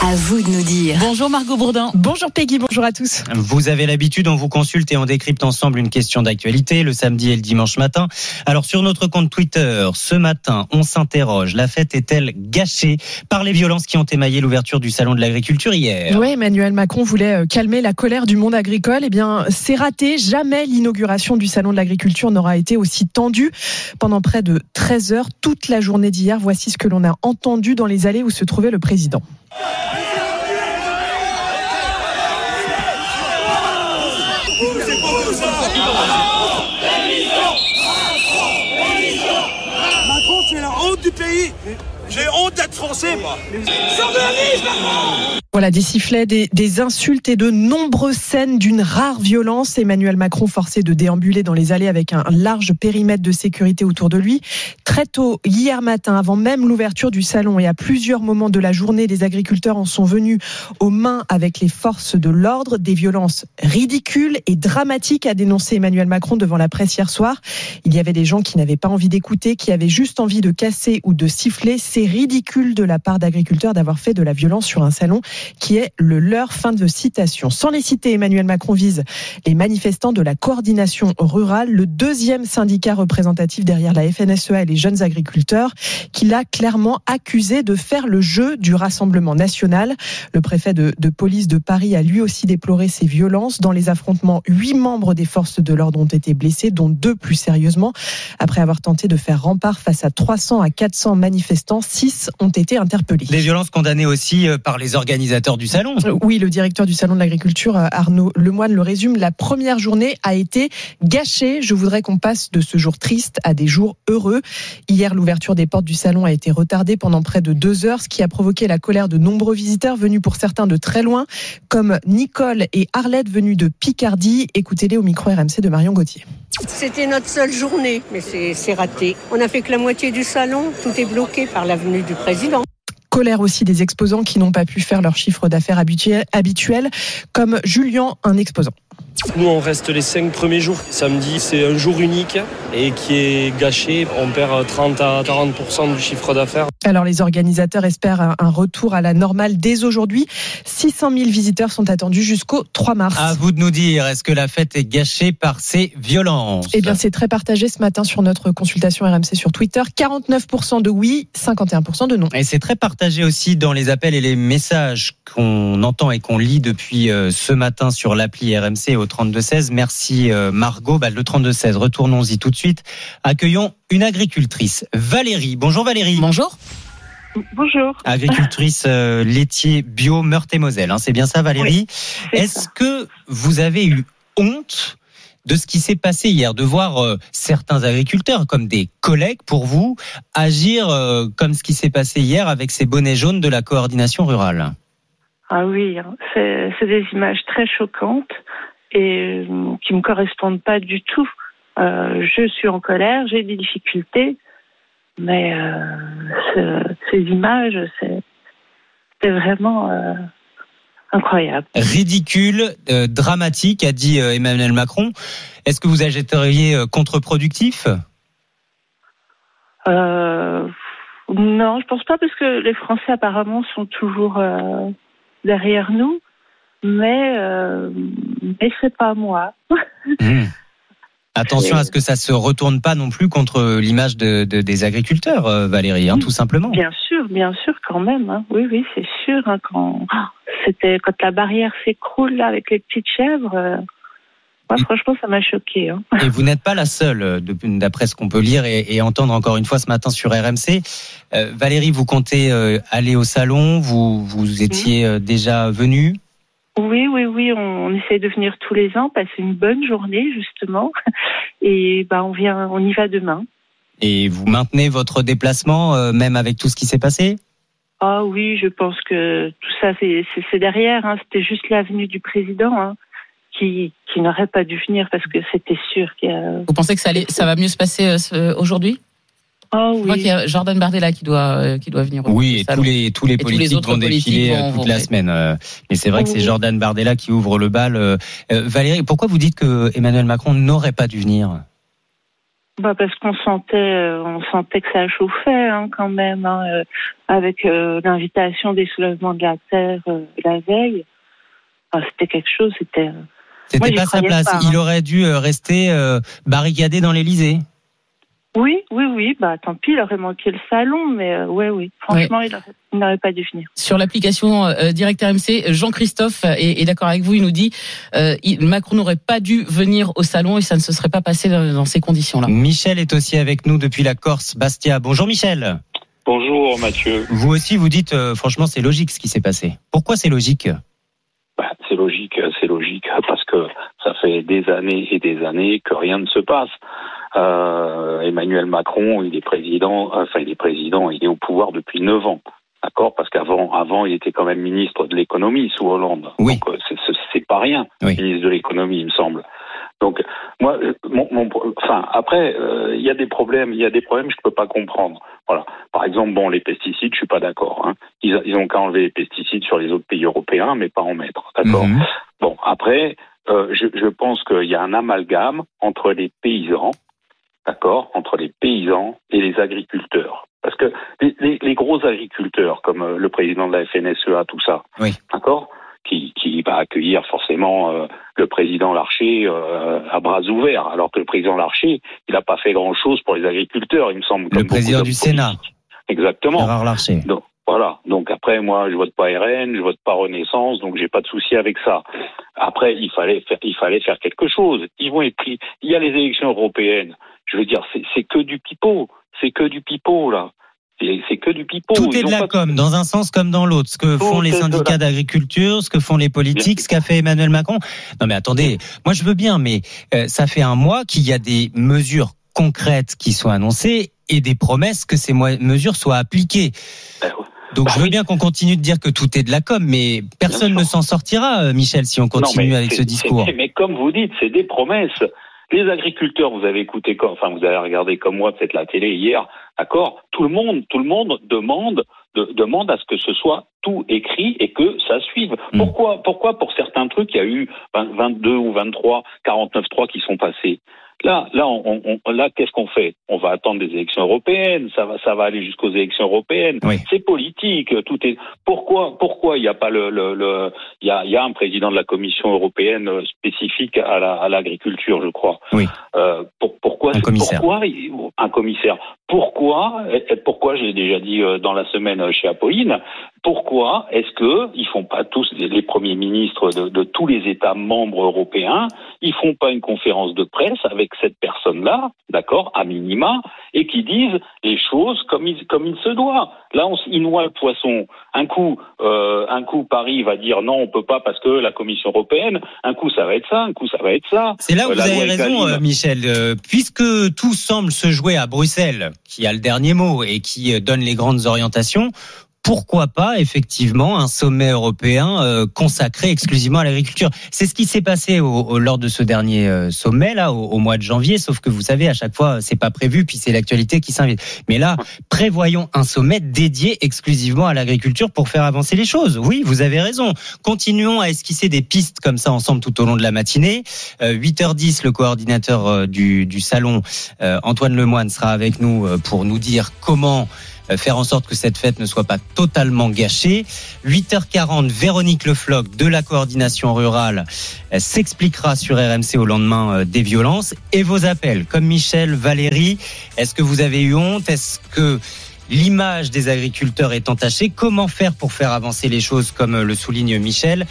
À vous de nous dire. Bonjour Margot Bourdin. Bonjour Peggy, bonjour à tous. Vous avez l'habitude, on vous consulte et on décrypte ensemble une question d'actualité le samedi et le dimanche matin. Alors sur notre compte Twitter, ce matin, on s'interroge. La fête est-elle gâchée par les violences qui ont émaillé l'ouverture du salon de l'agriculture hier? Oui, Emmanuel Macron voulait euh, calmer la colère du monde agricole. Eh bien, c'est raté. Jamais l'inauguration du salon de l'agriculture n'aura été aussi tendue. Pendant près de 13 heures, toute la journée d'hier, voici ce que l'on a entendu dans les allées où se trouvait le président. Macron, tu es la honte du pays. J'ai honte d'être français, moi. Voilà, des sifflets, des, insultes et de nombreuses scènes d'une rare violence. Emmanuel Macron forcé de déambuler dans les allées avec un large périmètre de sécurité autour de lui. Très tôt, hier matin, avant même l'ouverture du salon et à plusieurs moments de la journée, les agriculteurs en sont venus aux mains avec les forces de l'ordre. Des violences ridicules et dramatiques, a dénoncé Emmanuel Macron devant la presse hier soir. Il y avait des gens qui n'avaient pas envie d'écouter, qui avaient juste envie de casser ou de siffler. C'est ridicule de la part d'agriculteurs d'avoir fait de la violence sur un salon qui est le leur. Fin de citation. Sans les citer, Emmanuel Macron vise les manifestants de la coordination rurale, le deuxième syndicat représentatif derrière la FNSEA et les jeunes agriculteurs, qu'il a clairement accusé de faire le jeu du Rassemblement national. Le préfet de, de police de Paris a lui aussi déploré ces violences. Dans les affrontements, huit membres des forces de l'ordre ont été blessés, dont deux plus sérieusement. Après avoir tenté de faire rempart face à 300 à 400 manifestants, six ont été interpellés. Des violences condamnées aussi par les organisateurs du salon. Oui, le directeur du salon de l'agriculture, Arnaud Lemoine, le résume. La première journée a été gâchée. Je voudrais qu'on passe de ce jour triste à des jours heureux. Hier, l'ouverture des portes du salon a été retardée pendant près de deux heures, ce qui a provoqué la colère de nombreux visiteurs venus pour certains de très loin, comme Nicole et Arlette venus de Picardie. Écoutez-les au micro RMC de Marion Gauthier. C'était notre seule journée, mais c'est raté. On n'a fait que la moitié du salon. Tout est bloqué par l'avenue du président colère aussi des exposants qui n'ont pas pu faire leur chiffre d'affaires habituel, comme Julien, un exposant. Nous, on reste les cinq premiers jours. Samedi, c'est un jour unique et qui est gâché. On perd 30 à 40% du chiffre d'affaires. Alors, les organisateurs espèrent un retour à la normale dès aujourd'hui. 600 000 visiteurs sont attendus jusqu'au 3 mars. À vous de nous dire, est-ce que la fête est gâchée par ces violences Eh bien, c'est très partagé ce matin sur notre consultation RMC sur Twitter. 49% de oui, 51% de non. Et c'est très partagé aussi dans les appels et les messages qu'on entend et qu'on lit depuis ce matin sur l'appli RMC au 32-16. Merci Margot. Bah, le 32-16, retournons-y tout de suite. Accueillons une agricultrice, Valérie. Bonjour Valérie. Bonjour. Bonjour. Agricultrice euh, laitier bio Meurthe-et-Moselle. Hein, c'est bien ça Valérie? Oui, Est-ce que vous avez eu honte de ce qui s'est passé hier, de voir euh, certains agriculteurs comme des collègues pour vous agir euh, comme ce qui s'est passé hier avec ces bonnets jaunes de la coordination rurale? Ah oui, c'est des images très choquantes et qui me correspondent pas du tout. Euh, je suis en colère, j'ai des difficultés, mais euh, ce, ces images, c'est vraiment euh, incroyable. Ridicule, dramatique, a dit Emmanuel Macron. Est-ce que vous agitteriez contre-productif? Non, je pense pas parce que les Français apparemment sont toujours derrière nous, mais mais c'est pas moi. Mmh. Attention à ce que ça se retourne pas non plus contre l'image de, de, des agriculteurs, euh, Valérie, hein, tout simplement. Bien sûr, bien sûr, quand même. Hein. Oui, oui, c'est sûr. Hein, quand c'était quand la barrière s'écroule avec les petites chèvres. Euh... Moi, franchement, ça m'a choqué. Hein. Et vous n'êtes pas la seule, d'après ce qu'on peut lire et, et, entendre encore une fois ce matin sur RMC. Euh, Valérie, vous comptez euh, aller au salon Vous, vous étiez euh, déjà venue? Oui, oui, oui, on, on, essaie de venir tous les ans, passer une bonne journée justement, et ben on vient, on y va demain. Et vous maintenez votre déplacement, euh, même avec tout ce qui s'est passé? Ah oui, je pense que tout ça, c'est- derrière. hein. C'était juste l'avenue du président hein, qui, qui n'aurait pas dû venir parce que c'était sûr qu'il y a. Vous pensez que ça, allait, ça va mieux se passer euh, ce- aujourd'hui Ah Je crois qu'il y a Jordan Bardella qui doit, euh, qui doit venir. au Oui, et tous les tous les Et tous les politiques autres vont défiler politiques euh, vont- toute vont- la semaine. euh, Mais c'est vrai que c'est Oui. Jordan Bardella qui ouvre le bal. euh. Valérie, pourquoi vous dites que Emmanuel Macron n'aurait pas dû venir? Bah parce qu'on sentait, on sentait que ça chauffait hein, quand même, hein, euh, avec euh, l'invitation des soulèvements de la terre euh, la veille. Enfin, c'était quelque chose, c'était. C'était pas sa place. pas, Il hein. aurait dû rester euh, barricadé dans l'Élysée. Oui, oui, oui. Bah tant pis, il aurait manqué le salon, mais euh, ouais, oui. Franchement, il aurait- il n'aurait pas dû venir. Sur l'application euh, Direct RMC, Jean-Christophe est, est d'accord avec vous. Il nous dit euh, il- Macron n'aurait pas dû venir au salon et ça ne se serait pas passé dans, dans ces conditions-là. Michel est aussi avec nous depuis la Corse, Bastia. Bonjour Michel. Bonjour Mathieu. Vous aussi, vous dites, euh, franchement, c'est logique ce qui s'est passé. Pourquoi c'est logique Bah, c'est logique, c'est logique parce que ça fait des années et des années que rien ne se passe. Euh, Emmanuel Macron, il est président, enfin il est président, il est au pouvoir depuis neuf ans. D'accord? Parce qu'avant, avant, il était quand même ministre de l'économie sous Hollande. Oui. Donc euh, c'est- pas rien, Oui. ministre de l'économie, il me semble. Donc moi, euh, mon, mon- enfin après, euh, il y a des problèmes, il y a des problèmes que je peux pas comprendre. Voilà. Par exemple, bon, les pesticides, je suis pas d'accord. Hein. Ils, ils ont qu'à enlever les pesticides sur les autres pays européens, mais pas en mettre. D'accord? Mhm. Bon, après, euh, je, je pense qu'il y a un amalgame entre les paysans, d'accord, entre les paysans et les agriculteurs. Parce que les, les- les gros agriculteurs, comme euh, le président de la FNSEA, tout ça, Oui. d'accord, qui, qui va accueillir forcément euh, le président Larcher euh, à bras ouverts, alors que le président Larcher, il n'a pas fait grand-chose pour les agriculteurs, il me semble. Le président du Sénat. Exactement. Gérard Larcher. Donc voilà. Donc après, moi, je vote pas RN, je vote pas Renaissance, donc j'ai pas de souci avec ça. Après, il fallait faire, il fallait faire quelque chose. Ils vont être pris. Il y a les élections européennes. Je veux dire, c'est que du pipeau. C'est que du pipeau là. C'est que du pipeau. Tout est de la com, dans un sens comme dans l'autre. Ce que Tout font les syndicats la- d'agriculture, ce que font les politiques, ce qu'a fait Emmanuel Macron. Non mais attendez, moi je veux bien, mais euh, ça fait un mois qu'il y a des mesures concrètes qui sont annoncées et des promesses que ces mesures soient appliquées. Ben ouais. Donc Bah je veux oui. bien qu'on continue de dire que tout est de la com, mais personne ne s'en sortira, euh, Michel, si on continue avec ce discours. Mais comme vous dites, c'est des promesses. Les agriculteurs, vous avez écouté, comme- enfin vous avez regardé comme moi peut-être la télé hier, d'accord Tout le monde, tout le monde demande, de- demande à ce que ce soit tout écrit et que ça suive. Mm. Pourquoi, pourquoi pour certains trucs il y a eu 20 22 ou 23, 49-3 qui sont passés? Là, là, on, on- là, qu'est-ce qu'on fait? On va attendre des élections européennes. Ça va, ça va aller jusqu'aux élections européennes. Oui. C'est politique. Tout est. Pourquoi, pourquoi il n'y a pas le, le, le- il y a, il y a un président de la Commission européenne spécifique à la- à l'agriculture, je crois. Oui. Euh, pour- pourquoi Un commissaire. Pourquoi un commissaire? Pourquoi Pourquoi J'ai déjà dit euh, dans la semaine euh, chez Apolline. Pourquoi est-ce que ils font pas tous les, premiers ministres de, de tous les États membres européens Ils font pas une conférence de presse avec cette personne-là, d'accord, à minima, et qui disent les choses comme il, comme il se doit. Là, on, ils noient le poisson. Un coup, euh, un coup, Paris va dire non, on peut pas parce que la Commission européenne. Un coup, ça va être ça. Un coup, ça va être ça. C'est là où Euh, vous avez raison, Michel. Euh, puisque tout semble se jouer à Bruxelles, qui a le dernier mot et qui euh, donne les grandes orientations, pourquoi pas effectivement un sommet européen euh, consacré exclusivement à l'agriculture C'est ce qui s'est passé au, au- lors de ce dernier euh, sommet là au, au mois de janvier. Sauf que vous savez, à chaque fois, c'est pas prévu, puis c'est l'actualité qui s'invite. Mais là, prévoyons un sommet dédié exclusivement à l'agriculture pour faire avancer les choses. Oui, vous avez raison. Continuons à esquisser des pistes comme ça ensemble tout au long de la matinée. Euh, 8h10, le coordinateur euh, du, du salon, euh, Antoine Lemoine, sera avec nous pour nous dire comment faire en sorte que cette fête ne soit pas totalement gâchée. 8h40, Véronique Lefloc de la coordination rurale euh, s'expliquera sur RMC au lendemain euh, des violences et vos appels, comme Michel, Valérie. Est-ce que vous avez eu honte? Est-ce que l'image des agriculteurs est entachée? Comment faire pour faire avancer les choses comme euh, le souligne Michel?